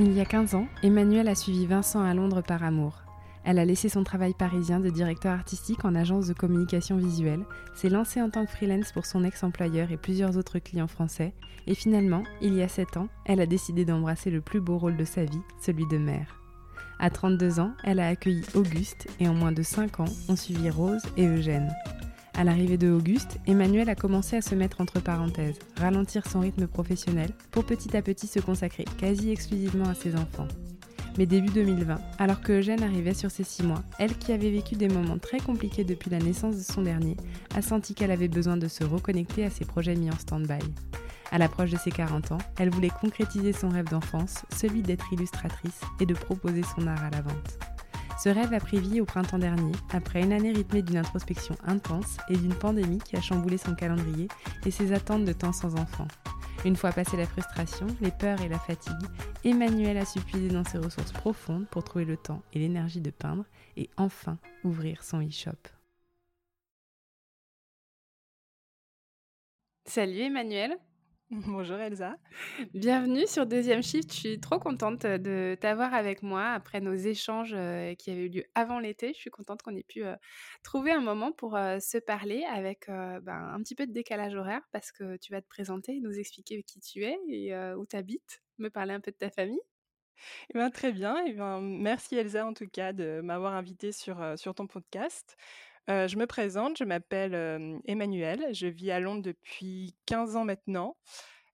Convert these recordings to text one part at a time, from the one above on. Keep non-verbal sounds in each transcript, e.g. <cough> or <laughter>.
Il y a 15 ans, Emmanuel a suivi Vincent à Londres par amour. Elle a laissé son travail parisien de directeur artistique en agence de communication visuelle, s'est lancée en tant que freelance pour son ex-employeur et plusieurs autres clients français, et finalement, il y a 7 ans, elle a décidé d'embrasser le plus beau rôle de sa vie, celui de mère. À 32 ans, elle a accueilli Auguste et en moins de 5 ans, ont suivi Rose et Eugène. À l'arrivée de Auguste, Emmanuel a commencé à se mettre entre parenthèses, ralentir son rythme professionnel pour petit à petit se consacrer quasi exclusivement à ses enfants. Mais début 2020, alors que Eugène arrivait sur ses 6 mois, elle qui avait vécu des moments très compliqués depuis la naissance de son dernier, a senti qu'elle avait besoin de se reconnecter à ses projets mis en stand-by. À l'approche de ses 40 ans, elle voulait concrétiser son rêve d'enfance, celui d'être illustratrice et de proposer son art à la vente. Ce rêve a pris vie au printemps dernier, après une année rythmée d'une introspection intense et d'une pandémie qui a chamboulé son calendrier et ses attentes de temps sans enfant. Une fois passée la frustration, les peurs et la fatigue, Emmanuel a su dans ses ressources profondes pour trouver le temps et l'énergie de peindre et enfin ouvrir son e-shop. Salut Emmanuel <laughs> Bonjour Elsa. Bienvenue sur Deuxième Shift. Je suis trop contente de t'avoir avec moi après nos échanges qui avaient eu lieu avant l'été. Je suis contente qu'on ait pu trouver un moment pour se parler avec ben, un petit peu de décalage horaire parce que tu vas te présenter, nous expliquer qui tu es et où tu habites, me parler un peu de ta famille. Eh ben, très bien. Eh ben, merci Elsa en tout cas de m'avoir invitée sur, sur ton podcast. Euh, je me présente, je m'appelle Emmanuelle, je vis à Londres depuis 15 ans maintenant.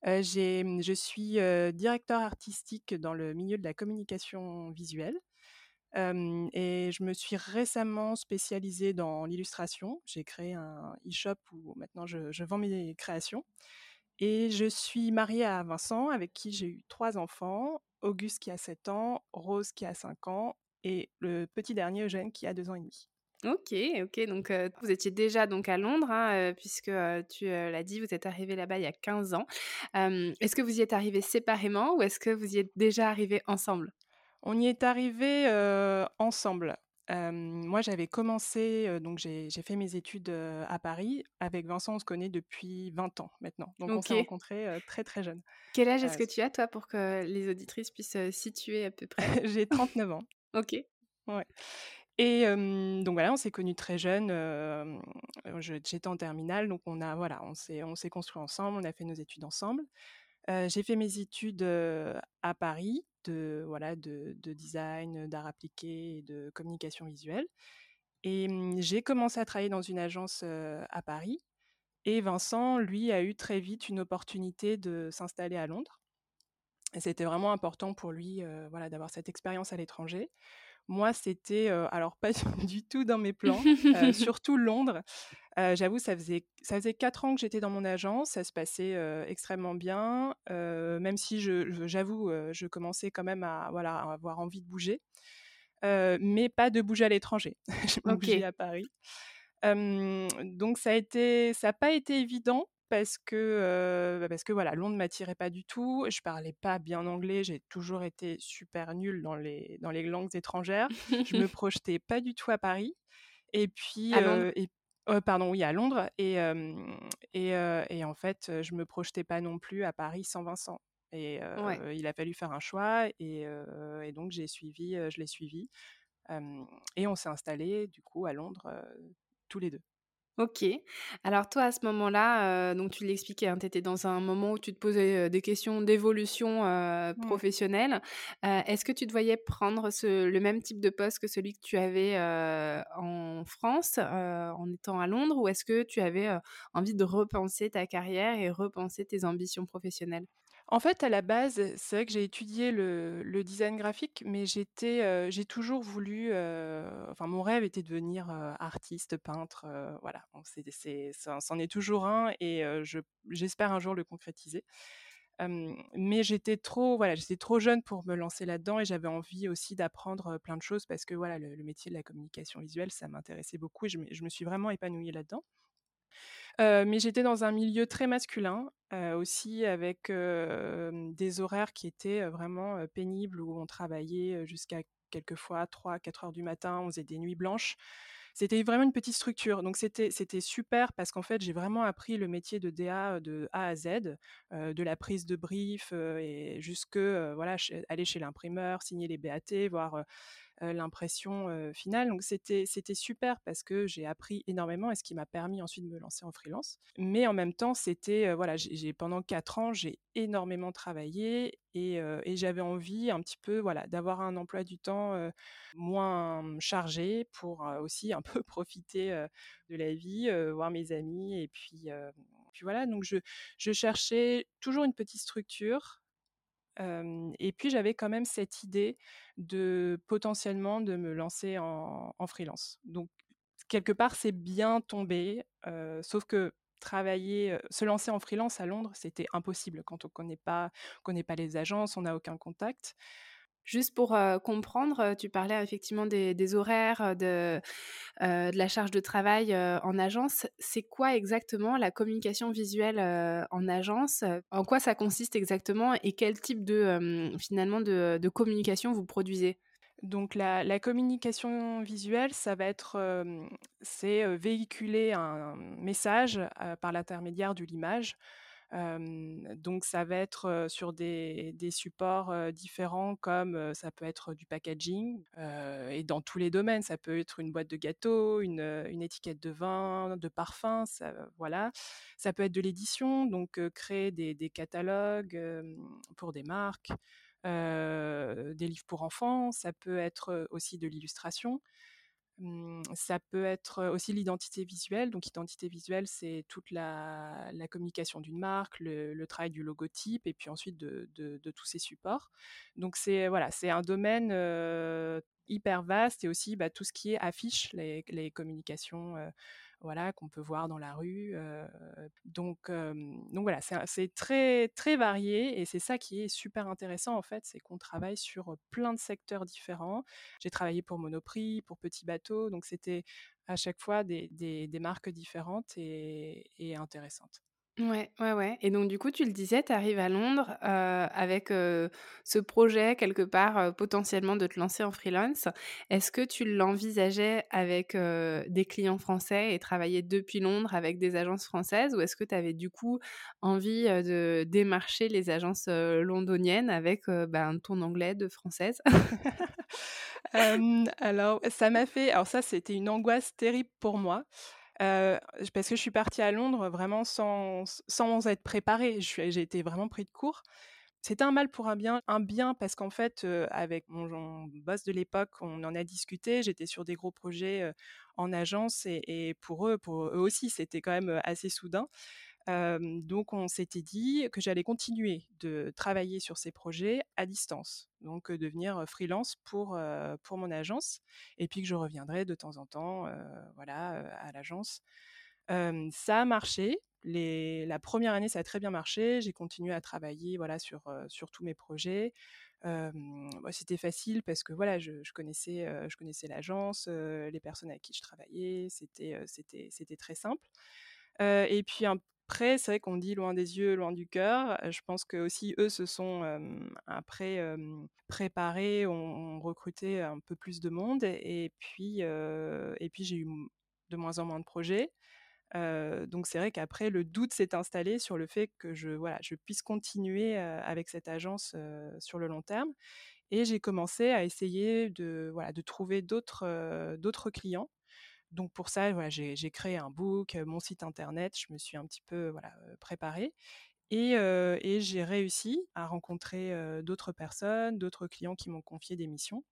Euh, je suis directeur artistique dans le milieu de la communication visuelle. et je me suis récemment spécialisée dans l'illustration. J'ai créé un e-shop où maintenant je, je, vends mes créations. Et je suis mariée à Vincent, avec qui j'ai eu trois enfants. Auguste qui a 7 ans, Rose qui a 5 ans et le petit dernier Eugène qui a 2 ans et demi. Ok, ok. Donc, vous étiez déjà donc à Londres, hein, puisque tu l'as dit, vous êtes arrivé là-bas il y a 15 ans. est-ce que vous y êtes arrivés séparément ou est-ce que vous y êtes déjà arrivés ensemble? On y est arrivés ensemble. moi, j'avais commencé, donc j'ai fait mes études à Paris. Avec Vincent, on se connaît depuis 20 ans maintenant. Donc, on s'est rencontrés très, très jeunes. Quel âge est-ce que tu as, toi, pour que les auditrices puissent situer à peu près? <laughs> J'ai 39 ans. ok. Ouais. Et donc voilà, on s'est connus très jeunes. j'étais en terminale, donc on a voilà, on s'est on s'est construit ensemble, on a fait nos études ensemble. j'ai fait mes études à Paris de voilà de, de design, d'art appliqué et de communication visuelle. Et j'ai commencé à travailler dans une agence à Paris. Et Vincent, lui, a eu très vite une opportunité de s'installer à Londres. C'était vraiment important pour lui, voilà, d'avoir cette expérience à l'étranger. Moi, c'était alors pas <laughs> du tout dans mes plans, <laughs> surtout Londres. J'avoue, ça faisait ça faisait quatre ans que j'étais dans mon agence, ça se passait extrêmement bien, même si je, j'avoue, je, commençais quand même à voilà à avoir envie de bouger, mais pas de bouger à l'étranger. <laughs> je me bouger à Paris. donc ça a été, ça n'a pas été évident parce que, bah, parce que voilà, Londres m'attirait pas du tout. Je parlais pas bien anglais. J'ai toujours été super nulle dans les, dans les langues étrangères. je me <laughs> projetais pas du tout à Paris. Et puis, et, pardon, oui, à Londres. Et, et, et, en fait, je me projetais pas non plus à Paris sans Vincent. Et il a fallu faire un choix. Et, et donc, j'ai suivi, je l'ai suivi. et on s'est installé du coup à Londres tous les deux. OK. Alors toi, à ce moment-là, heu, donc tu l'expliquais, hein, tu étais dans un moment où tu te posais, heu, des questions d'évolution, heu, Mmh. professionnelle. Est-ce que tu te voyais prendre ce le même type de poste que celui que tu avais, en France, en étant à Londres? Ou est-ce que tu avais, envie de repenser ta carrière et repenser tes ambitions professionnelles? En fait, à la base, c'est vrai que j'ai étudié le design graphique, mais heu, j'ai toujours voulu, heu, enfin mon rêve était de devenir, heu, artiste, peintre, voilà. Donc c'est c'en est toujours un et j'espère un jour le concrétiser. Mais j'étais trop voilà, j'étais trop jeune pour me lancer là-dedans et j'avais envie aussi d'apprendre, plein de choses parce que voilà, le métier de la communication visuelle, ça m'intéressait beaucoup et je je me suis vraiment épanouie là-dedans. Heu, mais j'étais dans un milieu très masculin, heu, aussi avec, des horaires qui étaient, vraiment, pénibles où on travaillait, jusqu'à quelquefois 3-4 heures du matin, on faisait des nuits blanches. C'était vraiment une petite structure, donc c'était super parce qu'en fait, j'ai vraiment appris le métier de DA, de A à Z, de la prise de brief, et jusque, voilà, aller chez l'imprimeur, signer les BAT, voir, l'impression, heu, finale. Donc c'était super parce que j'ai appris énormément et ce qui m'a permis ensuite de me lancer en freelance. Mais en même temps, c'était, heu, voilà, j'ai pendant 4 ans, j'ai énormément travaillé et et j'avais envie un petit peu, voilà, d'avoir un emploi du temps, moins chargé pour, aussi un <laughs> peu profiter, de la vie, voir mes amis et puis, puis voilà, donc je je cherchais toujours une petite structure Et puis j'avais quand même cette idée de potentiellement de me lancer en en freelance. Donc quelque part, c'est bien tombé, sauf que travailler, se lancer en freelance à Londres, c'était impossible quand on connaît pas connaît pas les agences, on n'a aucun contact. Juste pour, comprendre, tu parlais effectivement des horaires, de, la charge de travail, en agence. C'est quoi exactement la communication visuelle, en agence? En quoi ça consiste exactement et quel type de, finalement de communication vous produisez? Donc la la communication visuelle, ça va être, c'est, véhiculer un message, par l'intermédiaire de l'image. Donc ça va être, sur des supports, différents comme, ça peut être du packaging, et dans tous les domaines. Ça peut être une boîte de gâteaux, une, étiquette de vin, de parfum, ça voilà. Ça peut être de l'édition, donc créer des catalogues, pour des marques, des livres pour enfants. Ça peut être, aussi de l'illustration. Mmh, ça peut être, aussi l'identité visuelle. Donc identité visuelle, c'est toute la communication d'une marque, le travail du logotype et puis ensuite de tous ces supports. Donc c'est voilà, un domaine, heu, hyper vaste et aussi, bah, tout ce qui est affiche, les communications, heu, voilà, qu'on peut voir dans la rue, heu, donc donc voilà, c'est très, très varié et c'est ça qui est super intéressant, en fait, c'est qu'on travaille sur, plein de secteurs différents. J'ai travaillé pour Monoprix, pour Petit Bateau, donc c'était à chaque fois des marques différentes et et intéressantes. Ouais, ouais, ouais et donc du coup, tu le disais, tu arrives à Londres, heu, avec, heu, ce projet quelque part, heu, potentiellement de te lancer en freelance. Est-ce que tu l'envisageais avec, des clients français et travailler depuis Londres avec des agences françaises? Ou est-ce que tu avais du coup envie, de démarcher les agences, londoniennes avec, ben, ton anglais de française? <laughs> Alors ça m'a fait alors ça, c'était une angoisse terrible pour moi, parce que je suis partie à Londres vraiment sans sans être préparée. J'ai été vraiment pris de court. C'était un mal pour un bien. Un bien parce qu'en fait, avec mon boss de l'époque, on en a discuté. J'étais sur des gros projets, en agence et et pour eux pour eux aussi, c'était quand même, assez soudain. Donc on s'était dit que j'allais continuer de travailler sur ces projets à distance, donc devenir, freelance pour, pour mon agence et puis que je reviendrais de temps en temps, voilà, à l'agence. Ça a marché. La première année, ça a très bien marché. J'ai continué à travailler, voilà, sur, sur tous mes projets. Bah, c'était facile parce que, voilà, je connaissais, je connaissais l'agence, les personnes avec qui je travaillais. C'était, c'était très simple. Et puis après, c'est vrai qu'on dit: «Loin des yeux, loin du cœur». Je pense qu'aussi eux se sont, après, préparés, ont recruté un peu plus de monde et puis, et puis j'ai eu de moins en moins de projets. Donc c'est vrai qu'après le doute s'est installé sur le fait que je voilà, je puisse continuer, avec cette agence, sur le long terme et j'ai commencé à essayer de voilà, de trouver d'autres, d'autres clients donc pour ça, voilà, j'ai créé un book, mon site internet, je me suis un petit peu voilà, préparée. Et, et j'ai réussi à rencontrer d'autres personnes, d'autres clients qui m'ont confié des missions.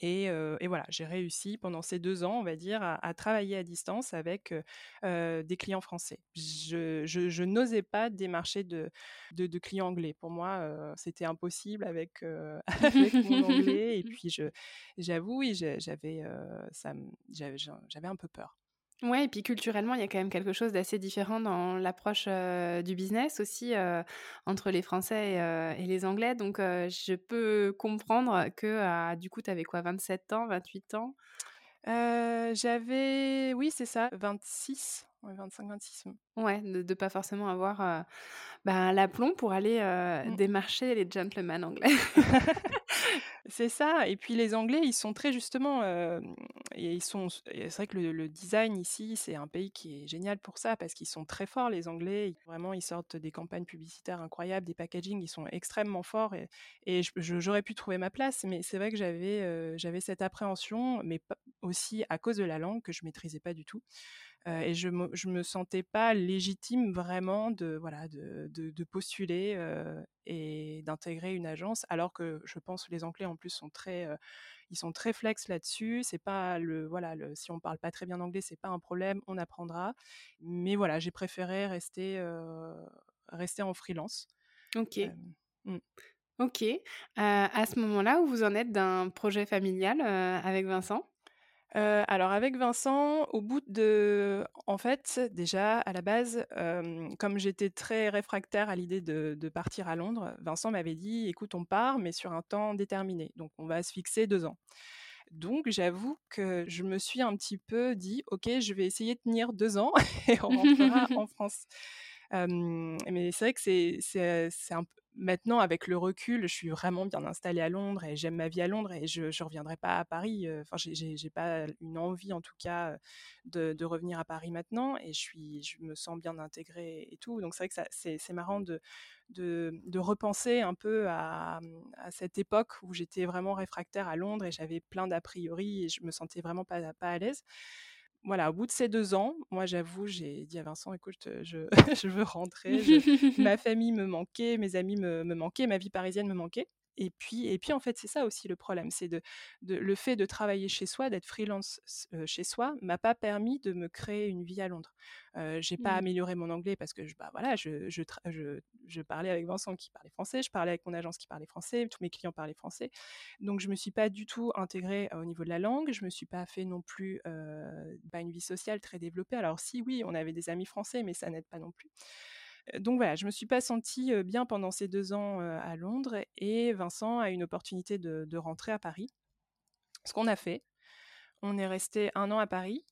Et, et, voilà, j'ai réussi pendant ces deux ans, on va dire, à, travailler à distance avec des clients français. Je, je, n'osais pas démarcher de, de, clients anglais. Pour moi, c'était impossible avec, <laughs> avec mon anglais. Et <laughs> puis, j'avoue, oui, j'avais j'avais un peu peur. Ouais et puis culturellement, il y a quand même quelque chose d'assez différent dans l'approche, du business aussi, entre les Français et les Anglais. Donc je peux comprendre que, du coup, tu avais quoi? 27 ans, 28 ans? j'avais oui, c'est ça, 26, ouais, 25-26, Ouais, de ne pas forcément avoir, ben, l'aplomb pour aller, mmh. démarcher les gentlemen anglais. <laughs> <laughs> C'est ça et puis les Anglais, ils sont très justement, et ils sont c'est vrai que le design ici, c'est un pays qui est génial pour ça parce qu'ils sont très forts les Anglais. Vraiment, ils sortent des campagnes publicitaires incroyables, des packaging, ils sont extrêmement forts et et j'aurais pu trouver ma place, mais c'est vrai que j'avais, j'avais cette appréhension, mais aussi à cause de la langue que je maîtrisais pas du tout et je me, je me sentais pas légitime vraiment de voilà de, de, postuler et d'intégrer une agence alors que je pense que les Anglais en plus sont très ils sont très flex là-dessus. C'est pas le voilà le, si on parle pas très bien anglais c'est pas un problème on apprendra. Mais voilà j'ai préféré rester rester en freelance. Ok. Mmh. Ok. à ce moment-là, où vous en êtes d'un projet familial avec Vincent? Alors avec Vincent, au bout de en fait, déjà à la base, comme j'étais très réfractaire à l'idée de partir à Londres, Vincent m'avait dit: «Écoute, on part, mais sur un temps déterminé, donc on va se fixer deux ans». Donc j'avoue que je me suis un petit peu dit: «OK, je vais essayer de tenir deux ans <laughs> et on rentrera en <laughs> France». mais c'est vrai que c'est c'est un peu maintenant, avec le recul, je suis vraiment bien installée à Londres et j'aime ma vie à Londres et je ne reviendrai pas à Paris. Enfin, j'ai pas une envie, en tout cas, de, revenir à Paris maintenant et je, suis, je me sens bien intégrée et tout. Donc, c'est vrai que c'est marrant de, repenser un peu à, cette époque où j'étais vraiment réfractaire à Londres et j'avais plein d'a priori et je me sentais vraiment pas à l'aise voilà, au bout de ces deux ans, moi j'avoue, j'ai dit à Vincent, écoute, je, <laughs> je veux rentrer. ma <laughs> famille me manquait, mes amis me, me manquaient, ma vie parisienne me manquait. Et puis, et puis en fait, c'est ça aussi le problème, c'est de, le fait de travailler chez soi, d'être freelance chez soi, m'a pas permis de me créer une vie à Londres. Euh, j'ai pas mmh. amélioré mon anglais parce que je, bah, voilà, je, je, je, parlais avec Vincent qui parlait français, je parlais avec mon agence qui parlait français, tous mes clients parlaient français. Donc je me suis pas du tout intégrée au niveau de la langue, je me suis pas fait non plus euh, bah, une vie sociale très développée. Alors si oui, on avait des amis français, mais ça n'aide pas non plus donc voilà, je me suis pas sentie bien pendant ces deux ans à Londres et Vincent a une opportunité de, de rentrer à Paris. Ce qu'on a fait, on est resté un an à Paris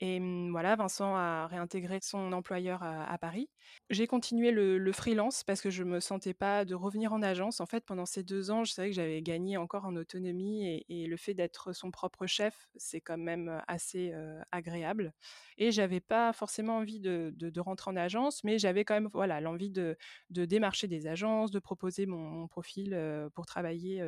et mmh, voilà, Vincent a réintégré son employeur à, Paris. J'ai continué le, freelance parce que je ne me sentais pas de revenir en agence. En fait, pendant ces deux ans, je savais que j'avais gagné encore en autonomie et, le fait d'être son propre chef, c'est quand même assez agréable. Et j'avais pas forcément envie de, rentrer en agence, mais j'avais quand même voilà l'envie de, démarcher des agences, de proposer mon, profil pour travailler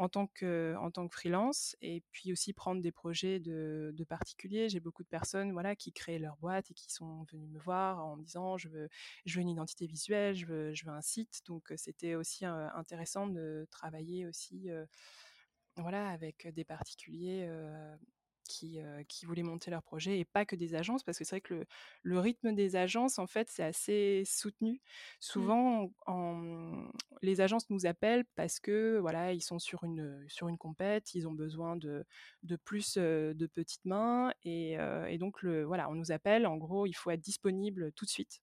en tant que, en tant que freelance et puis aussi prendre des projets de, particuliers. J'ai beaucoup de personnes voilà, qui créent leur boîte et qui sont venues me voir en me disant je veux, je veux une identité visuelle, je veux, je veux un site. Donc c'était aussi intéressant de travailler aussi voilà, avec des particuliers qui, qui, voulaient monter leur projet et pas que des agences, parce que c'est vrai que le, rythme des agences, en fait, c'est assez soutenu. Mmh. Souvent, en, les agences nous appellent parce que voilà, ils sont sur une, sur une compète, ils ont besoin de, de plus de petites mains, et, et, donc le, voilà, on nous appelle, en gros, il faut être disponible tout de suite.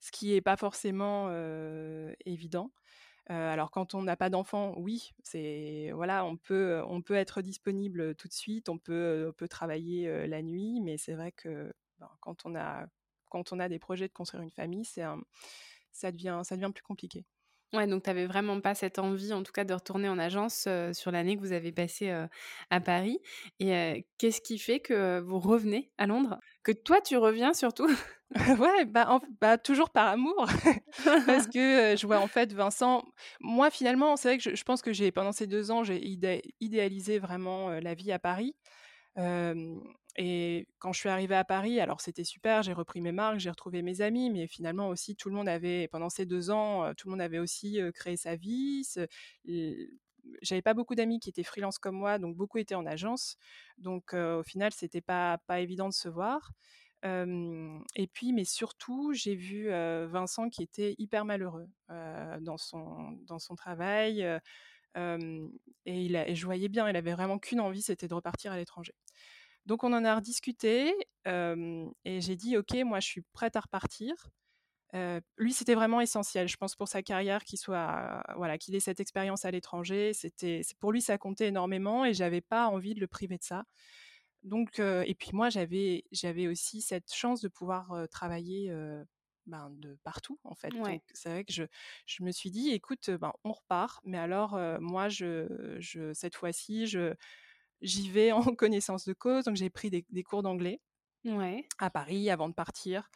Ce qui n'est pas forcément évident alors quand on n'a pas d'enfant, oui, c'est voilà, on peut on peut être disponible tout de suite, on peut peut travailler la nuit, mais c'est vrai que ben, quand on a quand on a des projets de construire une famille, c'est ça devient ça devient plus compliqué. Ouais, donc tu n'avais vraiment pas cette envie, en tout cas, de retourner en agence sur l'année que vous avez passée à Paris. Et qu'est-ce qui fait que vous revenez à Londres? Que toi, tu reviens surtout? <laughs> Ouais, bah, bah, toujours par amour, <laughs> parce <laughs> que je vois en fait Vincent. Moi, finalement, c'est vrai que je, pense que j'ai pendant ces deux ans, j'ai idéalisé vraiment la vie à Paris. et quand je suis arrivée à Paris, alors c'était super, j'ai repris mes marques, j'ai retrouvé mes amis, mais finalement aussi tout le monde avait, pendant ces deux ans, tout le monde avait aussi créé sa vie. J'avais pas beaucoup d'amis qui étaient freelance comme moi, donc beaucoup étaient en agence. Donc au final, c'était pas pas évident de se voir. et puis, mais surtout, j'ai vu Vincent qui était hyper malheureux dans son dans son travail. et, il a, et je voyais bien, il avait vraiment qu'une envie, c'était de repartir à l'étranger. Donc on en a rediscuté et j'ai dit ok, moi je suis prête à repartir. Lui, c'était vraiment essentiel, je pense, pour sa carrière, qu'il soit, voilà, qu'il ait cette expérience à l'étranger. C'était, pour lui, ça comptait énormément et j'avais pas envie de le priver de ça. Donc, et puis moi, j'avais, j'avais aussi cette chance de pouvoir travailler ben, de partout, en fait. Donc, c'est vrai que je, je, me suis dit, écoute, ben, on repart, mais alors, moi, je, je, cette fois-ci, je, j'y vais <laughs> en connaissance de cause. Donc, j'ai pris des, cours d'anglais à Paris avant de partir.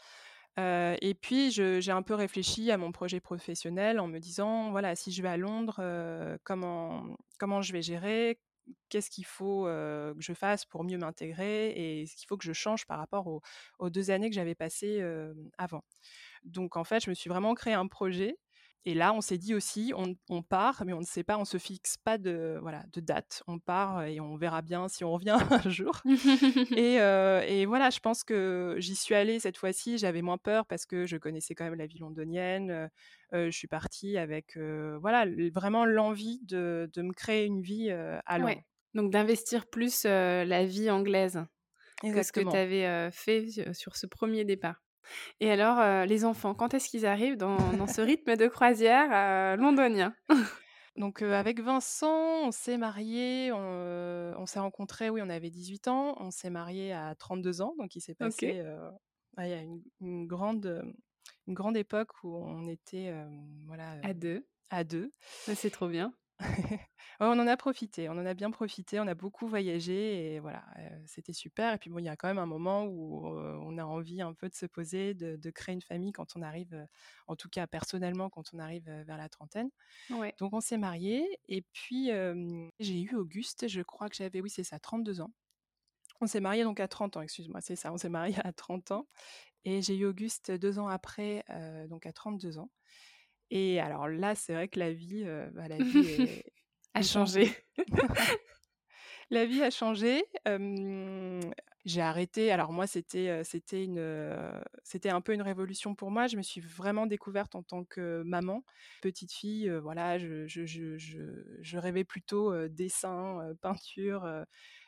Et puis, j'ai un peu réfléchi à mon projet professionnel en me disant, voilà, si je vais à Londres, comment, comment je vais gérer? Qu'est-ce qu'il faut que je fasse pour mieux m'intégrer et ce qu'il faut que je change par rapport aux, aux deux années que j'avais passées avant? Donc, en fait, je me suis vraiment créé un projet et là, on s'est dit aussi, on, part, mais on ne sait pas, on se fixe pas de voilà de date. On part et on verra bien si on revient <laughs> un jour. <laughs> et, voilà, je pense que j'y suis allée cette fois-ci. J'avais moins peur parce que je connaissais quand même la vie londonienne. je suis partie avec voilà vraiment l'envie de, me créer une vie à Londres. Donc d'investir plus la vie anglaise que ce que tu avais fait sur ce premier départ. Et alors, les enfants, quand est-ce qu'ils arrivent dans, ce rythme de croisière londonien? <laughs> Donc avec Vincent, on s'est mariés, on, s'est rencontrés, oui, on avait 18 ans, on s'est mariés à 32 ans, donc il s'est passé il y a une, grande, une grande époque où on était voilà, à deux. À deux. C'est trop bien. On en a profité, on en a bien profité, on a beaucoup voyagé et voilà, c'était super. Et puis bon, il y a quand même un moment où on a envie un peu de se poser, de, créer une famille quand on arrive, en tout cas personnellement, quand on arrive vers la trentaine. Donc on s'est mariés et puis j'ai eu Auguste, je crois que j'avais, oui c'est ça, 32 ans. On s'est mariés donc à 30 ans, excuse-moi, c'est ça, on s'est mariés à 30 ans. Et j'ai eu Auguste deux ans après, donc à 32 ans. Et alors là, c'est vrai que la vie, bah, <laughs> <laughs> la vie a changé. la vie a changé. j'ai arrêté. Alors moi, c'était c'était une c'était un peu une révolution pour moi. Je me suis vraiment découverte en tant que maman, petite fille. voilà, je, je, je, je, rêvais plutôt dessin, peinture.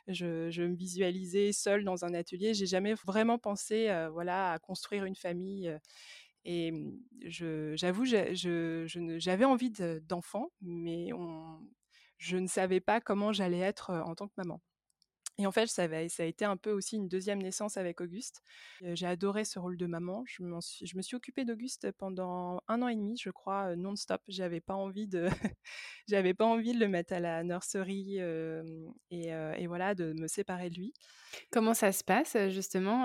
Je, je, me visualisais seule dans un atelier. J'ai jamais vraiment pensé, voilà, à construire une famille. Et j'avoue, j'avais envie d'enfants, mais je ne savais pas comment j'allais être en tant que maman. Et en fait, ça, ça, a été un peu aussi une deuxième naissance avec Auguste. J'ai adoré ce rôle de maman. Je, suis, je me suis occupée d'Auguste pendant un an et demi, je crois, non-stop. J'avais pas envie de, <laughs> j'avais pas envie de le mettre à la nurserie et, et, voilà, de me séparer de lui. Comment ça se passe justement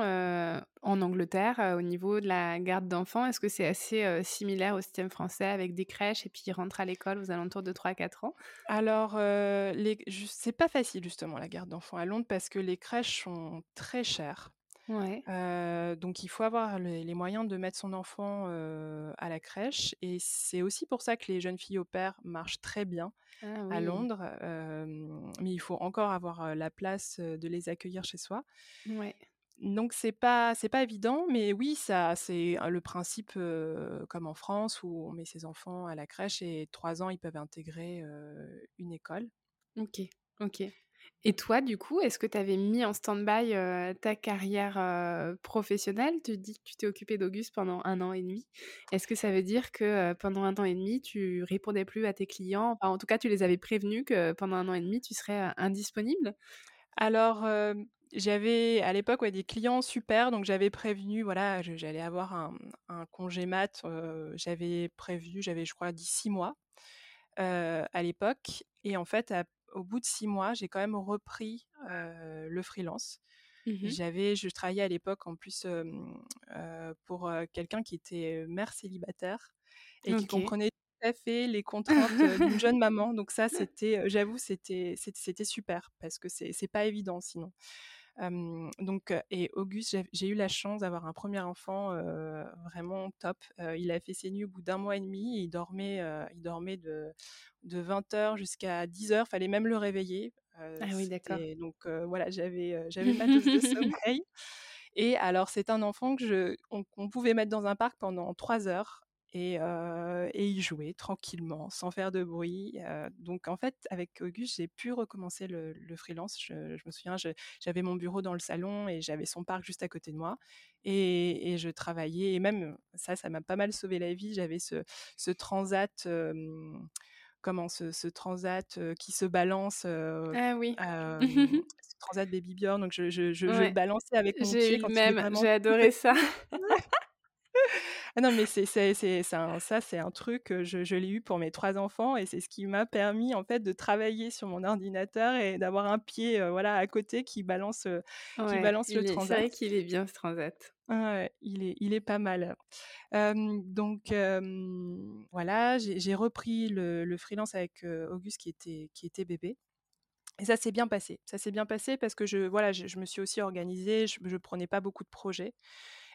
en Angleterre au niveau de la garde d'enfants? Est-ce que c'est assez similaire au système français avec des crèches et puis ils rentrent à l'école aux alentours de 3-4 ans? Alors, les... c'est pas facile justement la garde d'enfants à Londres parce que les crèches sont très chères. Ouais. donc il faut avoir les, moyens de mettre son enfant à la crèche et c'est aussi pour ça que les jeunes filles au père marchent très bien ah à Londres, mais il faut encore avoir la place de les accueillir chez soi. Ouais. Donc c'est pas c'est pas évident, mais oui ça c'est le principe comme en France où on met ses enfants à la crèche et trois ans ils peuvent intégrer une école. Ok, ok. Et toi, du coup, est-ce que tu avais mis en stand-by ta carrière professionnelle? Tu dis que tu t'es occupée d'Auguste pendant un an et demi. Est-ce que ça veut dire que pendant un an et demi, tu répondais plus à tes clients? En tout cas, tu les avais prévenus que pendant un an et demi, tu serais indisponible? Alors, j'avais à l'époque des clients super, donc j'avais prévenu, voilà, j'allais avoir un, congé mat. j'avais prévenu, j'avais, je crois, dix mois à l'époque. Et en fait, à au bout de six mois, j'ai quand même repris le freelance. Mmh J'avais, je travaillais à l'époque en plus pour quelqu'un qui était mère célibataire et qui comprenait tout à fait les contraintes d'une jeune maman. Donc ça, c'était, j'avoue, c'était, c'était super parce que c'est, c'est pas évident sinon. Donc et Auguste, j'ai eu la chance d'avoir un premier enfant, vraiment top. il a fait ses nuits au bout d'un mois et demi il dormait, il dormait de de 20:00 jusqu'à 10:00, fallait même le réveiller. ah oui, d'accord. donc voilà, j'avais, j'avais ma dose de <laughs> sommeil et alors c'est un enfant que je qu'on pouvait mettre dans un parc pendant 3 heures et, et il jouait tranquillement, sans faire de bruit. donc en fait, avec Auguste, j'ai pu recommencer le, freelance. Je, me souviens, j'avais mon bureau dans le salon et j'avais son parc juste à côté de moi. Et, je travaillais, et même ça, ça m'a pas mal sauvé la vie. J'avais ce, ce transat comment ce, transat qui se balance. ah oui. <laughs> ce transat Baby Bjorn. Donc je, je, je, balançais avec mon pied. J'ai même, j'ai adoré ça. <laughs> Ah non, mais c'est, c'est, c'est, ça, c'est un truc, je, je l'ai eu pour mes trois enfants et c'est ce qui m'a permis en fait de travailler sur mon ordinateur et d'avoir un pied voilà, à côté qui balance, qui balance le transat. C'est vrai qu'il est bien ce transat. Ouais, il est, il est pas mal. donc voilà, j'ai repris le, le, freelance avec Auguste qui était, qui était bébé. Et ça s'est bien passé. Ça s'est bien passé parce que je, voilà, je, je me suis aussi organisée, je ne prenais pas beaucoup de projets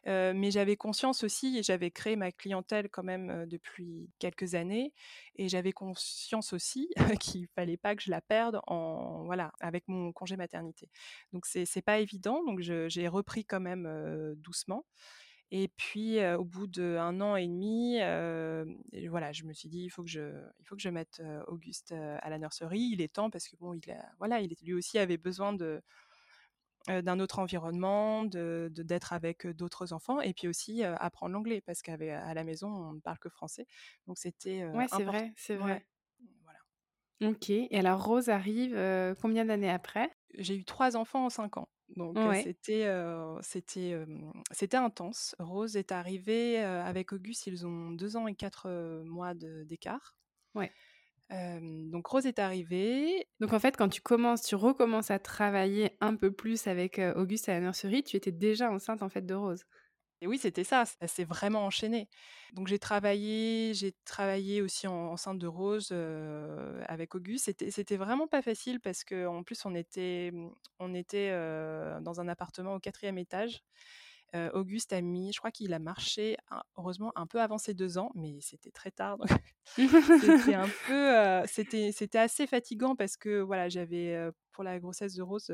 mais j'avais conscience aussi, et j'avais créé ma clientèle quand même depuis quelques années, et j'avais conscience aussi <laughs> qu'il fallait pas que je la perde en voilà avec mon congé maternité. Donc c'est c'est pas évident, donc j'ai repris quand même doucement. Et puis au bout d'un an et demi, voilà, je me suis dit il faut que je, il faut que je mette Auguste à la nurserie. Il est temps parce que bon, il voilà, il lui aussi avait besoin de d'un autre environnement, de d'être avec d'autres enfants et puis aussi apprendre l'anglais parce qu'à la maison on ne parle que français. Donc c'était ouais c'est vrai, c'est vrai. Voilà. Ok. Et alors Rose arrive combien d'années après? J'ai eu trois enfants en cinq ans. Donc c'était c'était c'était intense. Rose est arrivée avec Auguste, ils ont deux ans et quatre mois d'écart. Ouais donc Rose est arrivée. Donc en fait, quand tu commences, tu recommences à travailler un peu plus avec Auguste à la nurserie, tu étais déjà enceinte en fait de Rose. Et oui, c'était ça, ça s'est vraiment enchaîné. Donc j'ai travaillé, j'ai travaillé aussi en, enceinte de Rose avec Auguste. C'était, c'était vraiment pas facile parce qu'en plus on était, on était dans un appartement au quatrième étage. Auguste a mis, je crois qu'il a marché, heureusement, un peu avant ses deux ans, mais c'était très tard. <laughs> c'était un <laughs> peu, c'était, c'était assez fatigant parce que voilà, j'avais pour la grossesse de Rose,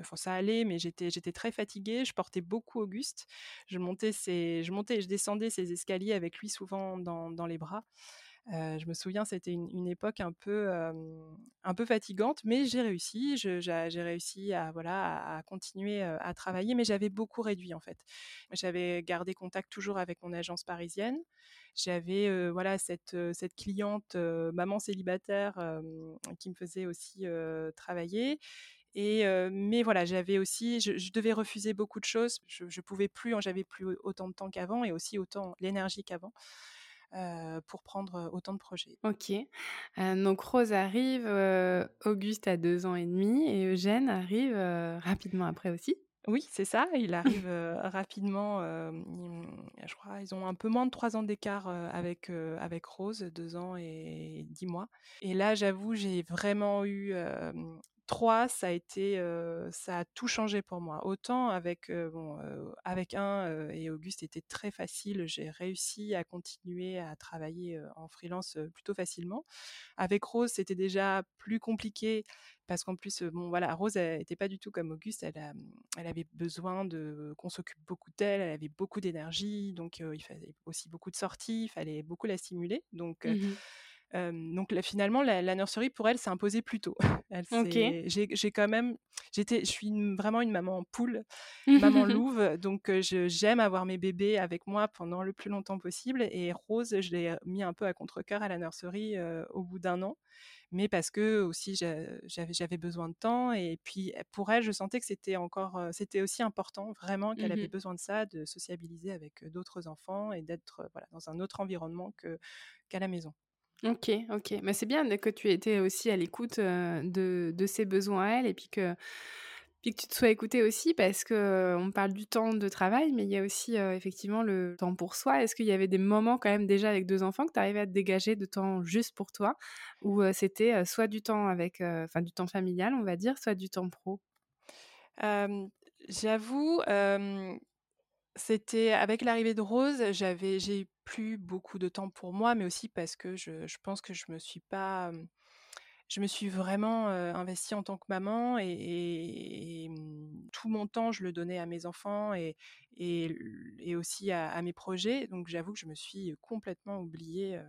enfin, ça allait, mais j'étais, j'étais très fatiguée. Je portais beaucoup Auguste. Je montais, ses, je montais, je descendais ces escaliers avec lui souvent dans, dans les bras je me souviens, c'était une, époque un peu, un peu fatigante, mais j'ai réussi. j'ai réussi à, voilà, à, continuer à travailler, mais j'avais beaucoup réduit en fait. J'avais gardé contact toujours avec mon agence parisienne. J'avais voilà cette, cliente maman célibataire qui me faisait aussi travailler. Et mais voilà, j'avais aussi, je, devais refuser beaucoup de choses. Je, je pouvais plus, j'avais plus autant de temps qu'avant et aussi autant l'énergie qu'avant. Euh, pour prendre autant de projets. Ok. donc Rose arrive, Auguste a deux ans et demi et Eugène arrive rapidement après aussi. Oui, c'est ça. Il arrive rapidement. je crois ils ont un peu moins de trois ans d'écart avec avec Rose, deux ans et dix mois. Et là, j'avoue, j'ai vraiment eu 3, ça a tout changé pour moi. Autant avec, bon, avec un et Auguste était très facile, j'ai réussi à continuer à travailler en freelance plutôt facilement. Avec Rose, c'était déjà plus compliqué parce qu'en plus, bon, voilà, Rose n'était pas du tout comme Auguste. Elle, a, elle avait besoin de qu'on s'occupe beaucoup d'elle. Elle avait beaucoup d'énergie, donc il fallait aussi beaucoup de sorties. Il fallait beaucoup la stimuler. Donc mmh donc finalement, la, nurserie pour elle s'est imposée plus tôt. <laughs> J'ai quand même, j'étais, je suis vraiment une maman poule, maman <laughs> louve, donc j'aime avoir mes bébés avec moi pendant le plus longtemps possible. Et Rose, je l'ai mis un peu à contre-cœur à la nurserie au bout d'un an, mais parce que aussi j'avais besoin de temps. Et puis pour elle, je sentais que c'était encore, c'était aussi important vraiment qu'elle avait mmh besoin de ça, de sociabiliser avec d'autres enfants et d'être voilà, dans un autre environnement qu'à la maison. Ok, ok. Mais c'est bien que tu étais aussi à l'écoute de, de, ses besoins à elle et puis que Puis que tu te sois écoutée aussi parce qu'on parle du temps de travail, mais il y a aussi effectivement le temps pour soi. Est-ce qu'il y avait des moments quand même déjà avec deux enfants que tu arrivais à te dégager de temps juste pour toi ou c'était soit du temps avec, enfin du temps familial on va dire, soit du temps pro? J'avoue, c'était avec l'arrivée de Rose, j'ai plus beaucoup de temps pour moi, mais aussi parce que je pense que je me suis pas, je me suis vraiment, investie en tant que maman et mmh, tout mon temps, je le donnais à mes enfants et et aussi à mes projets. Donc j'avoue que je me suis complètement oubliée,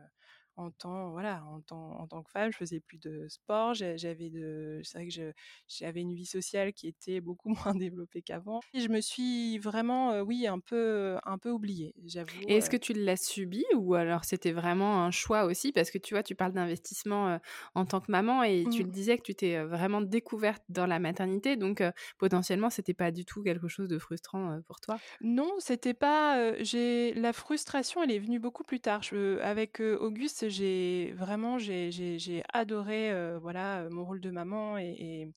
en tant voilà, en tant en tant que femme, je faisais plus de sport, j'avais de c'est vrai que je j'avais une vie sociale qui était beaucoup <laughs> moins développée qu'avant et je me suis vraiment, oui, un peu un peu oubliée, j'avoue, Et est-ce que tu l'as subi ou alors c'était vraiment un choix aussi? Parce que tu vois, tu parles d'investissement, en tant que maman et tu Mmh. le disais que tu t'es, vraiment découverte dans la maternité donc potentiellement, c'était pas du tout quelque chose de frustrant, pour toi? Non, c'était pas, j'ai la frustration, elle est venue beaucoup plus tard. Je avec, heu, J'ai vraiment j'ai adoré, heu, voilà, heu, mon rôle de maman et et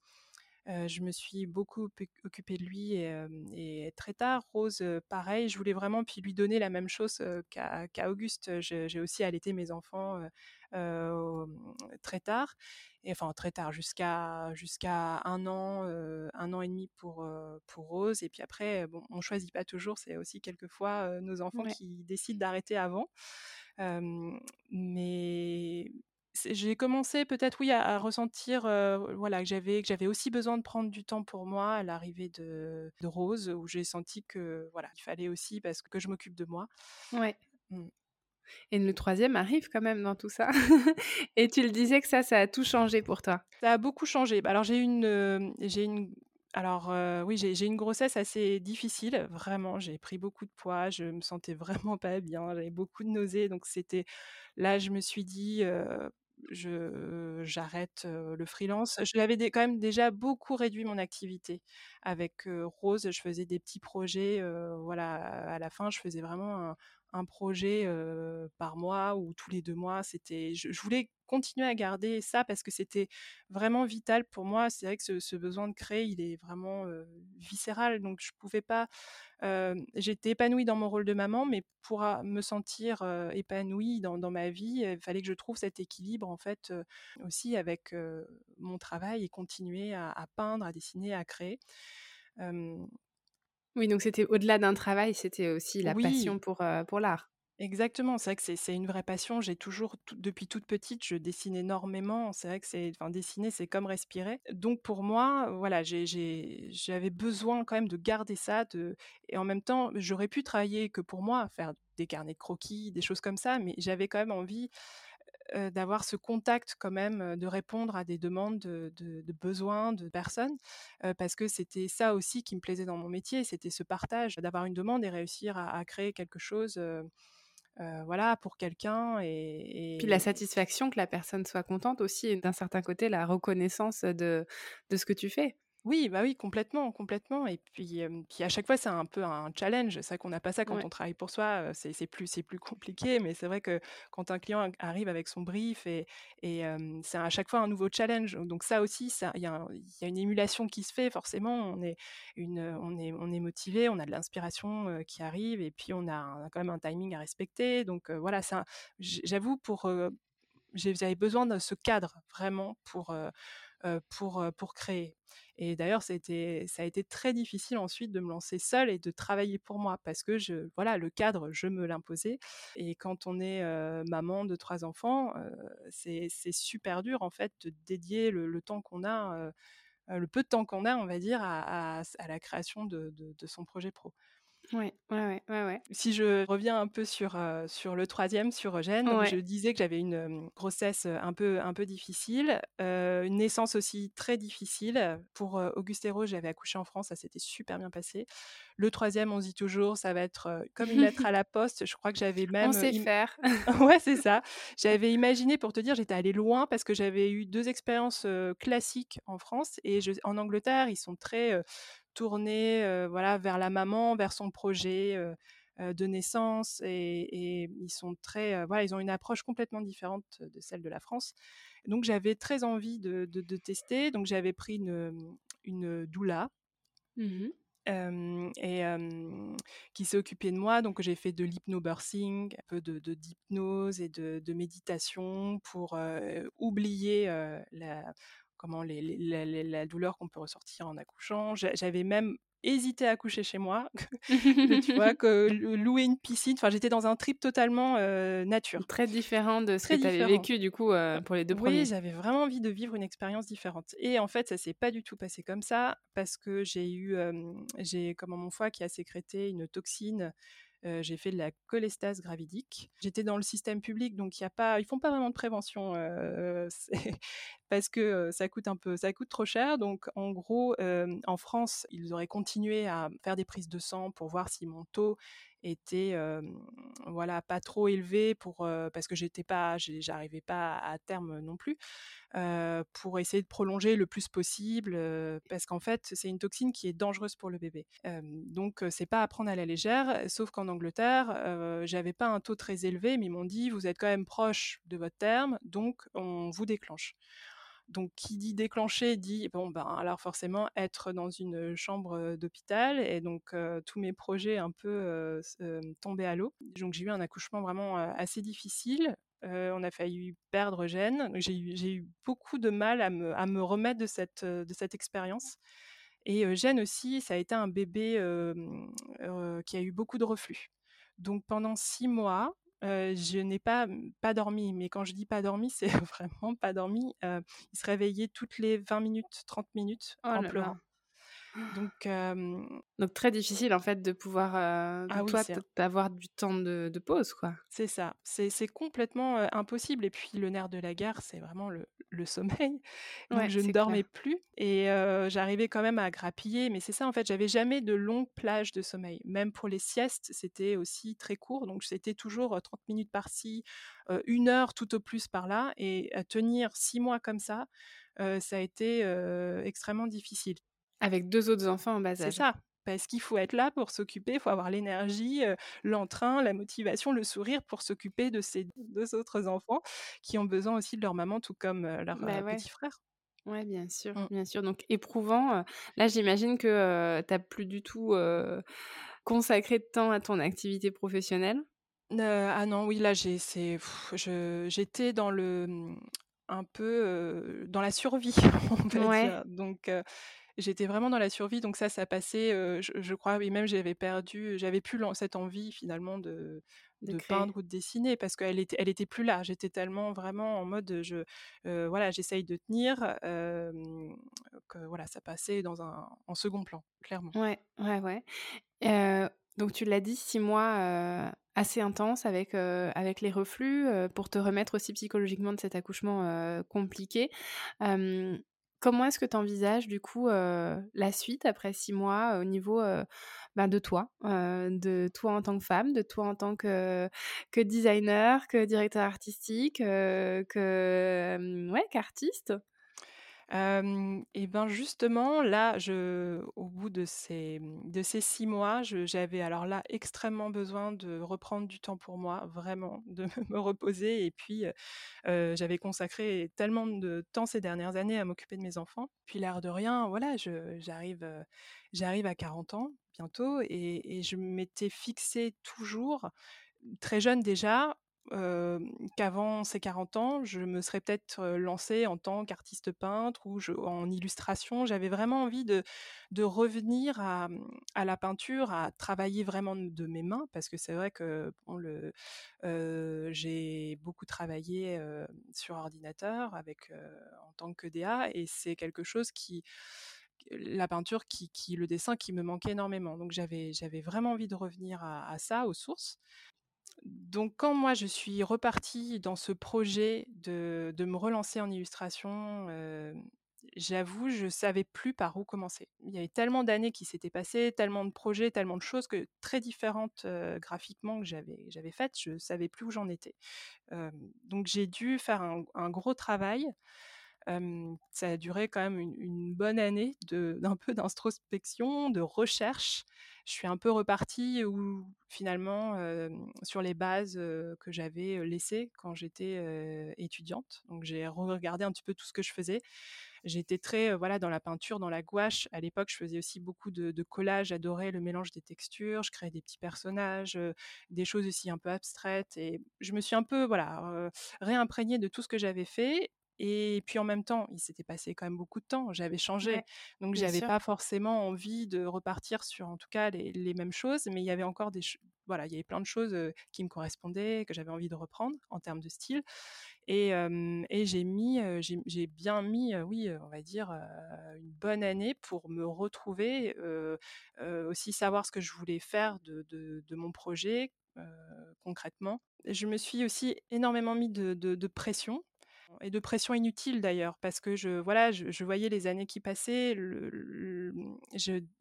heu, je me suis beaucoup occupée de lui et très tard. Rose, pareil, je voulais vraiment puis lui donner la même chose, qu'à qu'à Auguste. J'ai aussi allaité mes enfants, très tard et enfin très tard, jusqu'à jusqu'à 1 an, 1 an et demi pour, pour Rose et puis après, bon, on choisit pas toujours, c'est aussi quelquefois, nos enfants Ouais. qui décident d'arrêter avant. Mais j'ai commencé peut-être, oui, à à ressentir, voilà, que j'avais que j'avais aussi besoin de prendre du temps pour moi à l'arrivée de de Rose, où j'ai senti que, voilà, il fallait aussi parce que je m'occupe de moi. Ouais. Mmh. Et le troisième arrive quand même dans tout ça <laughs> et tu le disais que ça, ça a tout changé pour toi? Ça a beaucoup changé. Bah, alors j'ai une, j'ai une alors, heu, oui, j'ai une grossesse assez difficile, vraiment, j'ai pris beaucoup de poids, je me sentais <laughs> vraiment pas bien, j'avais beaucoup de nausées, donc c'était là, je me suis dit, «Je j'arrête, heu, le freelance». Je l'avais quand même déjà beaucoup réduit mon activité avec, Rose, je faisais des petits projets, voilà, à la fin, je faisais vraiment un un projet, par mois ou tous les 2 mois. C'était je voulais continuer à garder ça parce que c'était vraiment vital pour moi. C'est vrai que ce besoin de créer, il est vraiment, viscéral, donc je pouvais pas, j'étais épanouie dans mon rôle de maman, mais pour me sentir, épanouie dans ma vie, il fallait que je trouve cet équilibre, en fait, aussi avec, mon travail et continuer à peindre, à dessiner, à créer. Oui, donc c'était au-delà d'un travail, c'était aussi la Oui! passion pour, pour l'art. Exactement, c'est vrai que c'est c'est une vraie passion. J'ai toujours tout depuis toute petite, je dessine énormément. C'est vrai que c'est enfin, dessiner, c'est comme respirer. Donc pour moi, voilà, j'ai j'ai j'avais besoin quand même de garder ça, de et en même temps, j'aurais pu travailler que pour moi, faire des carnets de croquis, des choses comme ça, mais j'avais quand même envie, d'avoir ce contact quand même, de répondre à des demandes de de de besoins de personnes, parce que c'était ça aussi qui me plaisait dans mon métier, c'était ce partage, d'avoir une demande et réussir à à créer quelque chose, voilà, pour quelqu'un Puis la et et satisfaction que la personne soit contente aussi et d'un certain côté, la reconnaissance de de ce que tu fais. Oui, bah, oui, complètement, complètement et puis, puis à chaque fois, c'est un peu un challenge. C'est vrai qu'on n'a pas ça quand Ouais. on travaille pour soi, c'est c'est plus c'est plus compliqué, mais c'est vrai que quand un client arrive avec son brief et c'est à chaque fois un nouveau challenge. Donc ça aussi, ça il y a un il y a une émulation qui se fait forcément. On est une, on est on est motivé, on a de l'inspiration, qui arrive et puis on a un quand même un timing à respecter. Donc voilà, j j'avoue pour, j'ai j'avais besoin de ce cadre vraiment pour, pour, pour créer et d'ailleurs, ça a été très difficile ensuite de me lancer seule et de travailler pour moi parce que voilà, le cadre, je me l'imposais et quand on est, maman de 3 enfants, c'est super dur, en fait, de dédier le temps qu'on a, le peu de temps qu'on a, on va dire, à la création de son projet pro. Ouais, ouais, ouais, ouais. Si je reviens un peu sur, sur le 3e, sur Eugène, je disais que j'avais une, grossesse, un peu un peu difficile, une naissance aussi très difficile. Pour, Auguste et Rose, j'avais accouché en France, ça s'était super bien passé. Le 3e, on se dit toujours: «Ça va être, comme une lettre à la poste». Je crois que j'avais <laughs> On même, heu, sait im faire. <laughs> ouais, c'est ça. J'avais imaginé, pour te dire, j'étais allée loin parce que j'avais eu 2 expériences, classiques en France et je en Angleterre, ils sont très, tournés, voilà, vers la maman, vers son projet, de naissance et et ils sont très, voilà, ils ont une approche complètement différente de celle de la France. Donc j'avais très envie de de de tester, donc j'avais pris une, une doula Mmh et qui s'est occupé de moi. Donc j'ai fait de l'hypnobirthing, un peu de, d'hypnose et de, de, méditation pour oublier la, comment les, la douleur qu'on peut ressortir en accouchant. J'avais même hésité à coucher chez moi, <laughs> tu vois, <laughs> que louer une piscine. Enfin, j'étais dans un trip totalement nature. Très différent de ce que tu avais vécu, du coup, pour les deux premiers. Oui, j'avais vraiment envie de vivre une expérience différente. Et en fait, ça s'est pas du tout passé comme ça, parce que j'ai eu, j'ai, comme mon foie qui a sécrété une toxine j'ai fait de la cholestase gravidique. J'étais dans le système public, donc il y a pas, ils font pas vraiment de prévention <laughs> parce que ça coûte un peu, ça coûte trop cher. Donc en gros, en France, ils auraient continué à faire des prises de sang pour voir si mon taux était voilà pas trop élevé pour parce que j'étais pas j'arrivais pas à terme non plus pour essayer de prolonger le plus possible parce qu'en fait c'est une toxine qui est dangereuse pour le bébé. Donc c'est pas à prendre à la légère sauf qu'en Angleterre j'avais pas un taux très élevé mais ils m'ont dit vous êtes quand même proche de votre terme donc on vous déclenche donc, qui dit déclencher dit bon ben alors forcément être dans une chambre d'hôpital et donc tous mes projets un peu tombaient à l'eau. Donc j'ai eu un accouchement vraiment assez difficile. on a failli perdre Gênes. J'ai eu, beaucoup de mal à me, à me remettre de cette, de cette expérience. Et Gênes aussi, ça a été un bébé qui a eu beaucoup de reflux. Donc pendant six mois, je n'ai pas, pas dormi, mais quand je dis pas dormi, c'est <laughs> vraiment pas dormi. il se réveillait toutes les 20 minutes, 30 minutes oh en pleurant. Donc, Donc très difficile en fait de pouvoir, euh, ah toi, d'avoir du temps de, de, pause, quoi. C'est ça, c'est complètement impossible. Et puis le nerf de la guerre, c'est vraiment le, le, sommeil. <laughs> Donc je ne dormais plus et j'arrivais quand même à grappiller. Mais c'est ça en fait, j'avais jamais de longues plages de sommeil. Même pour les siestes, c'était aussi très court. Donc c'était toujours 30 minutes par-ci, une heure tout au plus par-là. Et à tenir six mois comme ça, ça a été extrêmement difficile. Avec deux autres enfants en bas âge. C'est ça. Parce qu'il faut être là pour s'occuper, il faut avoir l'énergie, l'entrain, la motivation, le sourire pour s'occuper de ces deux autres enfants qui ont besoin aussi de leur maman, tout comme leur bah petit frère. Oui, bien sûr, mmh. bien sûr. Donc éprouvant. là, j'imagine que tu n'as plus du tout consacré de temps à ton activité professionnelle? ah non, oui, là, j'étais dans le mmh, un peu dans la survie, <laughs> on va dire. Donc j'étais vraiment dans la survie, donc ça, ça passait, je, crois, et même j'avais perdu, j'avais plus cette envie finalement de, de, peindre ou de dessiner parce qu'elle était, elle était plus là. J'étais tellement vraiment en mode, je, voilà, j'essaye de tenir, que voilà, ça passait dans un, en second plan, clairement. Ouais, ouais, ouais. donc tu l'as dit, six mois assez intenses avec, avec les reflux pour te remettre aussi psychologiquement de cet accouchement compliqué. Comment est-ce que tu envisages du coup la suite après six mois au niveau bah, de toi, de toi en tant que femme, de toi en tant que, que designer, que directeur artistique, que ouais, qu'artiste? Et ben justement, là, je, au bout de ces, de ces six mois, j'avais alors là extrêmement besoin de reprendre du temps pour moi, vraiment, de <laughs> me reposer. Et puis, j'avais consacré tellement de temps ces dernières années à m'occuper de mes enfants. Puis l'air de rien, voilà, j'arrive, j'arrive à 40 ans bientôt, et, et je m'étais fixé toujours très jeune déjà, qu'avant ces 40 ans, je me serais peut-être lancée en tant qu'artiste peintre ou en illustration. J'avais vraiment envie de, revenir à, la peinture, à travailler vraiment de mes mains, parce que c'est vrai que le, j'ai beaucoup travaillé sur ordinateur avec, en tant que DA, et c'est quelque chose qui la peinture, qui, le dessin qui me manquait énormément. Donc j'avais, vraiment envie de revenir à ça, aux sources donc quand moi je suis repartie dans ce projet de, me relancer en illustration, j'avoue, je savais plus par où commencer. Il y avait tellement d'années qui s'étaient passées, tellement de projets, tellement de choses que très différentes graphiquement que j'avais faites, je savais plus où j'en étais. donc j'ai dû faire un, gros travail ça a duré quand même une, bonne année d'un peu d'introspection, de recherche. Je suis un peu repartie où finalement sur les bases que j'avais laissées quand j'étais étudiante. Donc j'ai regardé un petit peu tout ce que je faisais. J'étais très voilà dans la peinture, dans la gouache. À l'époque, je faisais aussi beaucoup de, de collages. J'adorais le mélange des textures. Je créais des petits personnages, des choses aussi un peu abstraites. Et je me suis un peu voilà réimprégnée de tout ce que j'avais fait. Et puis en même temps, il s'était passé quand même beaucoup de temps. J'avais changé, donc j'avais pas forcément envie de repartir sur en tout cas les, les mêmes choses. Mais il y avait encore des voilà, il y avait plein de choses qui me correspondaient, que j'avais envie de reprendre en termes de style. Et, et j'ai mis, j'ai bien mis, oui, on va dire, une bonne année pour me retrouver, aussi savoir ce que je voulais faire de, de, de mon projet concrètement. Je me suis aussi énormément mis de, de pression et de pression inutile d'ailleurs parce que je voilà je, voyais les années qui passaient je,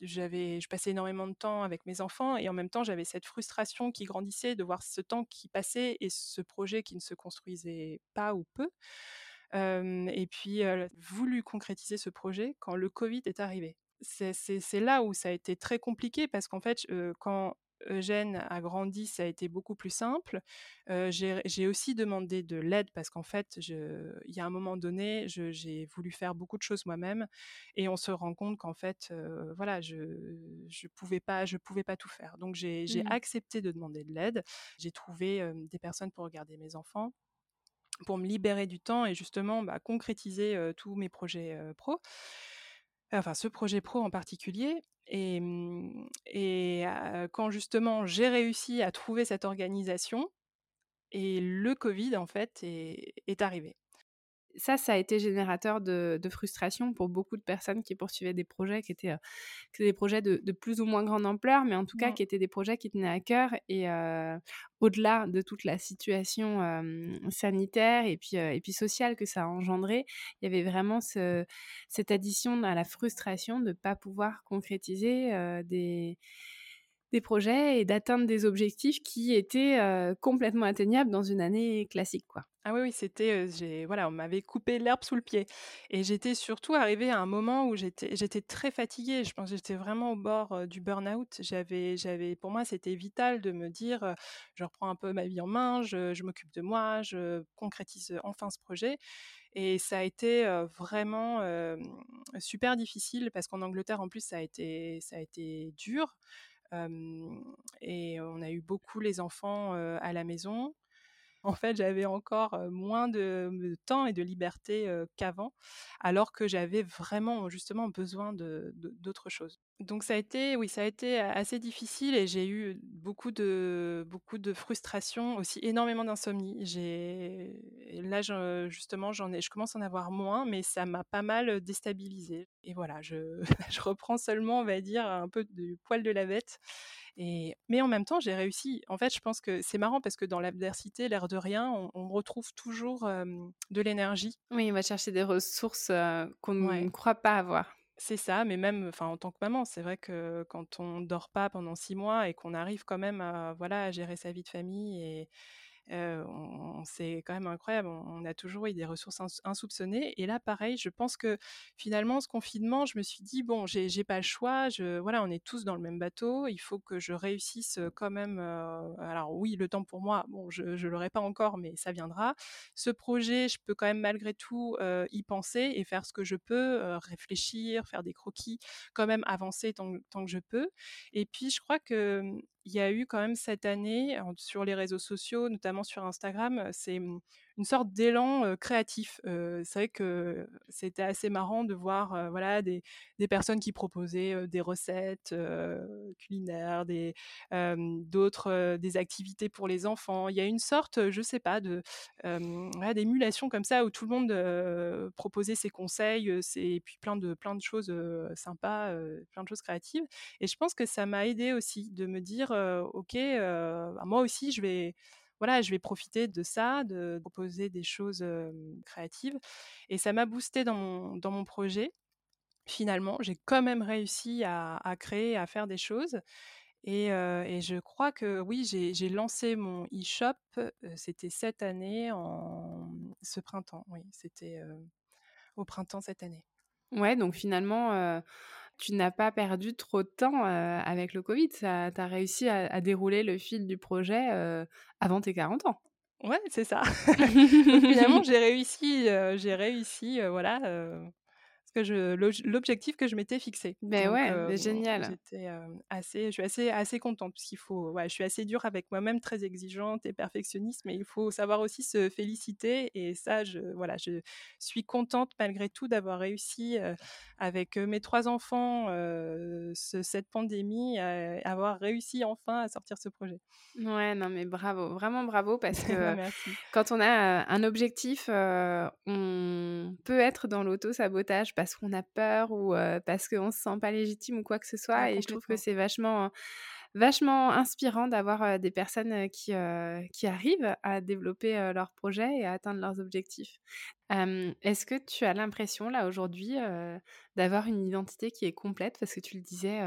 je passais énormément de temps avec mes enfants et en même temps j'avais cette frustration qui grandissait de voir ce temps qui passait et ce projet qui ne se construisait pas ou peu. Et puis voulu concrétiser ce projet quand le Covid est arrivé. C'est là où ça a été très compliqué parce qu'en fait quand Eugène a grandi, ça a été beaucoup plus simple. j'ai aussi demandé de l'aide parce qu'en fait, il y a un moment donné, j'ai voulu faire beaucoup de choses moi-même et on se rend compte qu'en fait, voilà, je je pouvais pas je pouvais pas tout faire. Donc j'ai mmh. accepté de demander de l'aide. J'ai trouvé des personnes pour regarder mes enfants pour me libérer du temps et justement bah, concrétiser tous mes projets pro enfin ce projet pro en particulier. Et, mmh, quand justement j'ai réussi à trouver cette organisation, et le Covid en fait est arrivé ça, ça a été générateur de, frustration pour beaucoup de personnes qui poursuivaient des projets qui étaient, des projets de, plus ou moins grande ampleur, mais en tout cas qui étaient des projets qui tenaient à cœur et au-delà de toute la situation sanitaire et puis, et puis sociale que ça a engendré, il y avait vraiment cette addition à la frustration de ne pas pouvoir concrétiser des des projets et d'atteindre des objectifs qui étaient complètement atteignables dans une année classique, quoi. Ah oui, oui, c'était, j'ai, voilà, on m'avait coupé l'herbe sous le pied. Et j'étais surtout arrivée à un moment où j'étais, j'étais très fatiguée. Je pense que j'étais vraiment au bord du burn-out. J'avais, j'avais, pour moi, c'était vital de me dire, je reprends un peu ma vie en main, je, je m'occupe de moi, je concrétise enfin ce projet. Et ça a été vraiment super difficile parce qu'en Angleterre, en plus, ça a été, ça a été dur et on a eu beaucoup les enfants à la maison. <laughs> En fait, j'avais encore moins de, temps et de liberté qu'avant, alors que j'avais vraiment justement besoin d'autre chose. Donc ça a été, oui, ça a été assez difficile et j'ai eu beaucoup de beaucoup de frustration, aussi énormément d'insomnie. J'ai là justement j'en ai, je commence à en avoir moins, mais ça m'a pas mal déstabilisée. Et voilà, je, <laughs> je reprends seulement, on va dire, un peu du poil de la bête. Et, mais en même temps, j'ai réussi. En fait, je pense que c'est marrant parce que dans l'adversité, l'air de rien, on, retrouve toujours de l'énergie. Oui, on va chercher des ressources qu'on ne croit pas avoir. C'est ça, mais même, en tant que maman, c'est vrai que quand on dort pas pendant six mois et qu'on arrive quand même à, voilà, à gérer sa vie de famille et, c'est quand même incroyable. On, a toujours eu des ressources insoupçonnées. Et là, pareil, je pense que finalement, ce confinement, je me suis dit bon, j'ai pas le choix. Je, voilà, on est tous dans le même bateau. Il faut que je réussisse quand même. alors oui, le temps pour moi, bon, je, ne l'aurai pas encore, mais ça viendra. Ce projet, je peux quand même malgré tout y penser et faire ce que je peux, réfléchir, faire des croquis, quand même avancer tant, que je peux. Et puis, je crois que il y a eu quand même cette année sur les réseaux sociaux, notamment sur Instagram, c'est mmh, une sorte d'élan créatif. c'est vrai que c'était assez marrant de voir voilà des, des, personnes qui proposaient des recettes culinaires, des d'autres des activités pour les enfants. Il y a une sorte, je sais pas, de d'émulation comme ça où tout le monde proposait ses conseils, et puis plein de plein de choses sympas, plein de choses créatives. Et je pense que ça m'a aidé aussi de me dire ok, bah, moi aussi je vais voilà, je vais profiter de ça, de proposer des choses créatives. Et ça m'a boosté dans mon, dans mon projet. Finalement, j'ai quand même réussi à, créer, à faire des choses. Et, je crois que oui, j'ai lancé mon e-shop, c'était cette année, en ce printemps. Oui, c'était au printemps cette année. Ouais, donc finalement, tu n'as pas perdu trop de temps avec le Covid. Tu as réussi à, à, dérouler le fil du projet avant tes 40 ans. Ouais, c'est ça. <laughs> Donc finalement, <laughs> j'ai réussi, j'ai réussi, voilà, que je l'objectif que je m'étais fixé. Beh, ouais, beh, génial. J'étais, hem, assez je suis assez assez contente puisqu'il faut ouais, je suis assez dure avec moi-même, très exigeante et perfectionniste, mais il faut savoir aussi se féliciter et ça, je voilà, je suis contente malgré tout d'avoir réussi, heu, avec, mes 3 enfants, ce cette pandémie, avoir réussi enfin à sortir ce projet. Ouais, non, mais bravo, vraiment bravo parce <laughs> que quand on a un objectif, on peut être dans l'auto-sabotage parce qu'on a peur ou parce qu'on se sent pas légitime ou quoi que ce soit Ah et je trouve que c'est vachement vachement inspirant d'avoir, des personnes, qui, qui arrivent à développer, leurs projets et à atteindre leurs objectifs. Est-ce que tu as l'impression là aujourd'hui, d'avoir une identité qui est complète? Parce que tu le disais,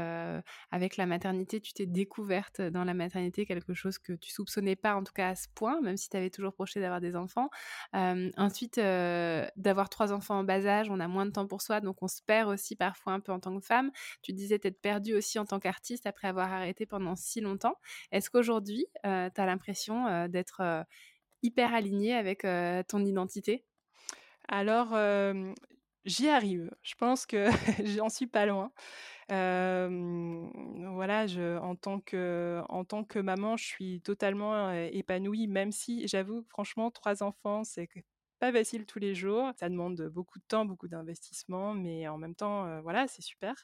avec la maternité, tu t'es découverte dans la maternité quelque chose que tu soupçonnais pas, en tout cas à ce point, même si tu avais toujours projeté d'avoir des enfants. Ensuite, d'avoir 3 enfants en bas âge, on a moins de temps pour soi, donc on se perd aussi parfois un peu en tant que femme. Tu disais t'être perdue aussi en tant qu'artiste après avoir arrêté pendant si longtemps. Est-ce qu'aujourd'hui, tu as l'impression, d'être, hyper alignée avec, ton identité? Alors, j'y arrive. Je pense que <laughs> j'en suis pas loin. Voilà, je en tant que en tant que maman, je suis totalement, épanouie, même si j'avoue, franchement, 3 enfants, c'est pas facile tous les jours. Ça demande beaucoup de temps, beaucoup d'investissement, mais en même temps, voilà, c'est super.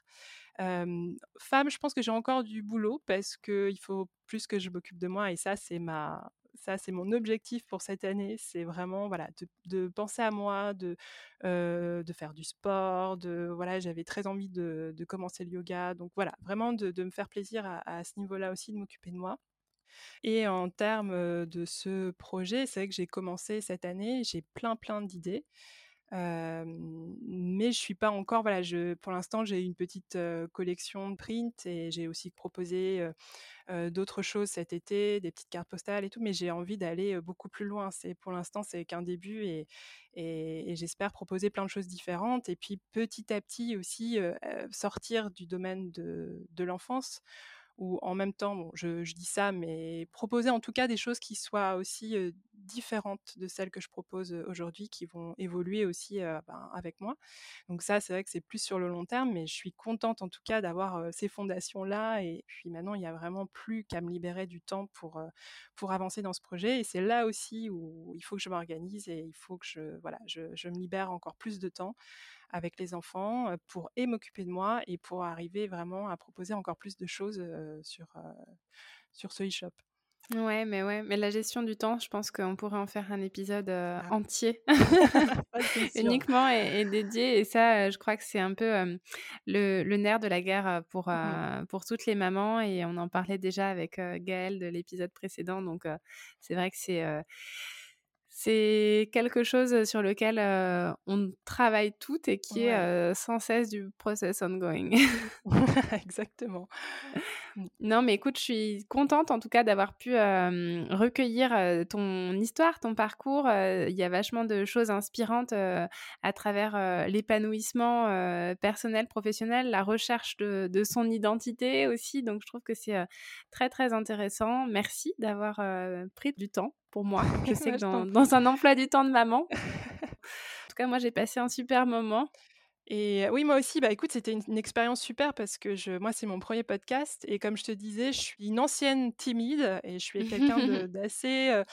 Femme, je pense que j'ai encore du boulot parce qu'il faut plus que je m'occupe de moi et ça, c'est ma ça, c'est mon objectif pour cette année. C'est vraiment, voilà, de penser à moi, de, heu, de faire du sport, de voilà, j'avais très envie de commencer le yoga, donc voilà, vraiment de me faire plaisir à à ce niveau-là aussi, de m'occuper de moi et en termes, heu, de ce projet, c'est vrai que j'ai commencé cette année, j'ai plein, plein d'idées. Mais je suis pas encore voilà, je pour l'instant, j'ai une petite, collection de prints et j'ai aussi proposé, d'autres choses cet été, des petites cartes postales et tout, mais j'ai envie d'aller, beaucoup plus loin. C'est pour l'instant, c'est qu'un début et et et j'espère proposer plein de choses différentes et puis petit à petit aussi, sortir du domaine de de l'enfance ou en même temps, bon, je dis ça, mais proposer en tout cas des choses qui soient aussi, différentes de celles que je propose, aujourd'hui, qui vont évoluer aussi, ben, avec moi. Donc ça, c'est vrai que c'est plus sur le long terme, mais je suis contente en tout cas d'avoir, ces fondations-là et puis maintenant il y a vraiment plus qu'à me libérer du temps pour, pour avancer dans ce projet et c'est là aussi où il faut que je m'organise et il faut que je voilà, je me libère encore plus de temps avec les enfants, pour et m'occuper de moi et pour arriver vraiment à proposer encore plus de choses, sur, sur ce e-shop. Ouais, mais ouais, mais la gestion du temps, je pense qu'on pourrait en faire un épisode, Ah. entier <laughs> <laughs> uniquement et et dédié et ça, je crois que c'est un peu, le le nerf de la guerre, pour, Mmh pour toutes les mamans et on en parlait déjà avec, Gaëlle de l'épisode précédent donc c'est vrai que c'est, c'est quelque chose, sur lequel, on travaille toutes et qui est, sans cesse du process ongoing. <laughs> exactement. <laughs> Non, mais écoute, je suis contente en tout cas d'avoir pu, hem, recueillir, heu, ton histoire, ton parcours, heu, il y a vachement de choses inspirantes, à travers, l'épanouissement, personnel, professionnel, la recherche de de son identité aussi, donc je trouve que c'est, très, très intéressant. Merci d'avoir, pris du temps pour moi. <laughs> Je sais que dans dans un emploi du temps de maman, <laughs> en tout cas moi j'ai passé un super moment. Et oui, moi aussi, bah, écoute, c'était une une expérience super parce que je moi, c'est mon premier podcast et comme je te disais, je suis une ancienne timide et je suis quelqu'un <laughs> d'assez,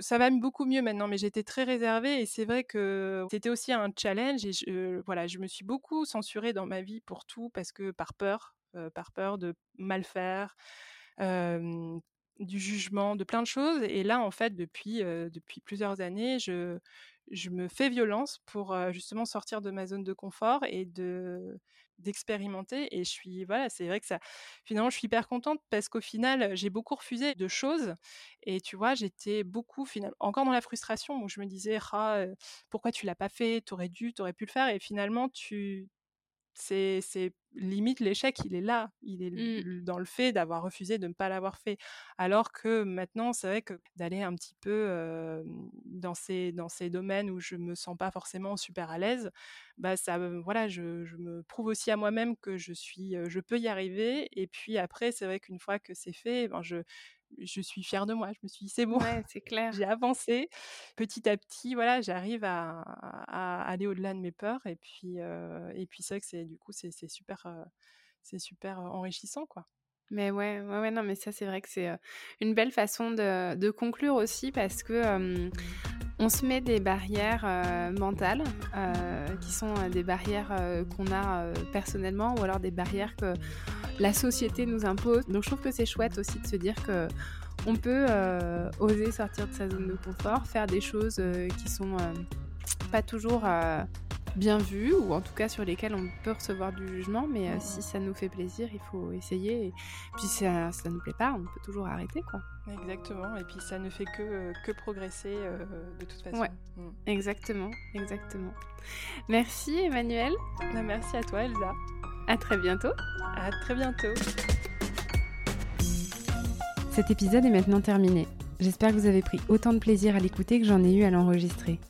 ça va beaucoup mieux maintenant, mais j'étais très réservée et c'est vrai que c'était aussi un challenge et je voilà, je me suis beaucoup censurée dans ma vie pour tout parce que par peur, par peur de mal faire, du jugement, de plein de choses et là, en fait, depuis, depuis plusieurs années, je je me fais violence pour, justement sortir de ma zone de confort et de d'expérimenter et je suis voilà, c'est vrai que ça finalement, je suis hyper contente parce qu'au final, j'ai beaucoup refusé de choses et tu vois, j'étais beaucoup finalement encore dans la frustration où je me disais: «Ah, pourquoi tu l'as pas fait? Tu aurais dû, tu aurais pu le faire» et finalement tu C'est limite l'échec, il est là. Il est Mmh. dans le fait d'avoir refusé de ne pas l'avoir fait. Alors que maintenant, c'est vrai que d'aller un petit peu, dans ces dans ces domaines où je me sens pas forcément super à l'aise, bah, ça voilà, je je me prouve aussi à moi-même que je suis, je peux y arriver et puis après, c'est vrai qu'une fois que c'est fait, ben, je je suis fière de moi. Je me suis dit: «C'est bon, Ouais, c'est <laughs> clair. j'ai avancé». Petit à petit, voilà, j'arrive à à aller au-delà de mes peurs et puis, et puis c'est vrai que c'est du coup, c'est super, c'est super, heu, enrichissant, quoi. Mais ouais, ouais, ouais, non, mais ça, c'est vrai que c'est, une belle façon de de conclure aussi parce que, on se met des barrières, mentales, qui sont, des barrières, qu'on a, personnellement ou alors des barrières que la société nous impose. Donc je trouve que c'est chouette aussi de se dire qu'on peut, heu, oser sortir de sa zone de confort, faire des choses, heu, qui sont, heu, pas toujours, heu, bien vues ou en tout cas sur lesquelles on peut recevoir du jugement, mais heu, Mmh si ça nous fait plaisir, il faut essayer et puis si ça ça nous plaît pas, on peut toujours arrêter, quoi. Exactement et puis ça ne fait que, heu, que progresser, heu, de toute façon. Ouais. Mmh. Exactement, exactement. Merci Emmanuelle, Bah, merci à toi Elsa. à très bientôt. À très bientôt. Cet épisode est maintenant terminé. J'espère que vous avez pris autant de plaisir à l'écouter que j'en ai eu à l'enregistrer.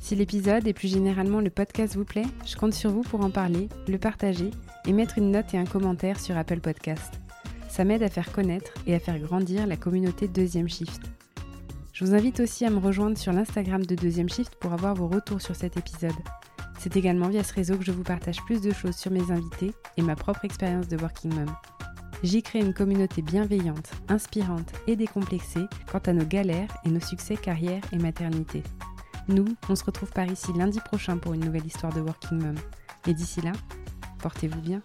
Si l'épisode et plus généralement le podcast vous plaît, je compte sur vous pour en parler, le partager et mettre une note et un commentaire sur Apple Podcast. Ça m'aide à faire connaître et à faire grandir la communauté Deuxième Shift. Je vous invite aussi à me rejoindre sur l'Instagram de Deuxième Shift pour avoir vos retours sur cet épisode. C'est également via ce réseau que je vous partage plus de choses sur mes invités et ma propre expérience de Working Mom. J'y crée une communauté bienveillante, inspirante et décomplexée quant à nos galères et nos succès carrière et maternité. Nous, on se retrouve par ici lundi prochain pour une nouvelle histoire de Working Mom. Et d'ici là, portez-vous bien.